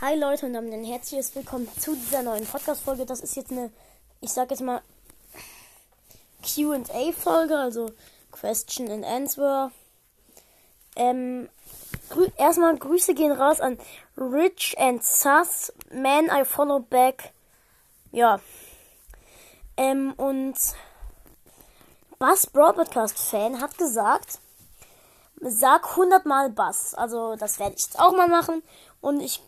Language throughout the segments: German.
Hi Leute und damit ein herzliches Willkommen zu dieser neuen Podcast-Folge. Das ist jetzt eine, ich sag jetzt mal, QA-Folge, also Question and Answer. Ähm, grü erstmal Grüße gehen raus an Rich and Sus, Man I Follow Back. Ja. Ähm, und Bass Broadcast Fan hat gesagt, sag 100 Mal Bass. Also, das werde ich jetzt auch mal machen. Und ich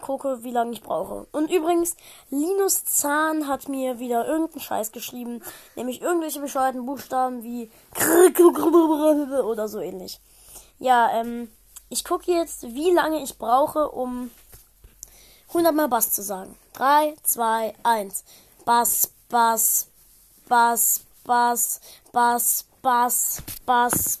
gucke, wie lange ich brauche. Und übrigens, Linus Zahn hat mir wieder irgendeinen Scheiß geschrieben, nämlich irgendwelche bescheuerten Buchstaben wie oder so ähnlich. Ja, ähm, ich gucke jetzt, wie lange ich brauche, um 100 Mal Bass zu sagen. 3, 2, 1. Bass, Bass, Bass, Bass, Bass, Bass, Bass,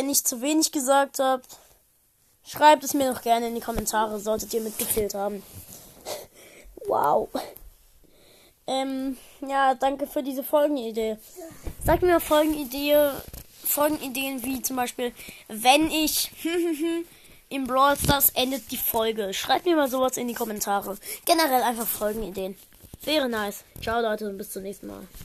Wenn ich zu wenig gesagt habe, schreibt es mir doch gerne in die Kommentare, solltet ihr mitgefehlt haben. wow. Ähm, ja, danke für diese Folgenidee. Sag mir Folgenidee, Folgenideen wie zum Beispiel, wenn ich im Brawl Stars endet die Folge. Schreibt mir mal sowas in die Kommentare. Generell einfach Folgenideen. Wäre nice. Ciao Leute und bis zum nächsten Mal.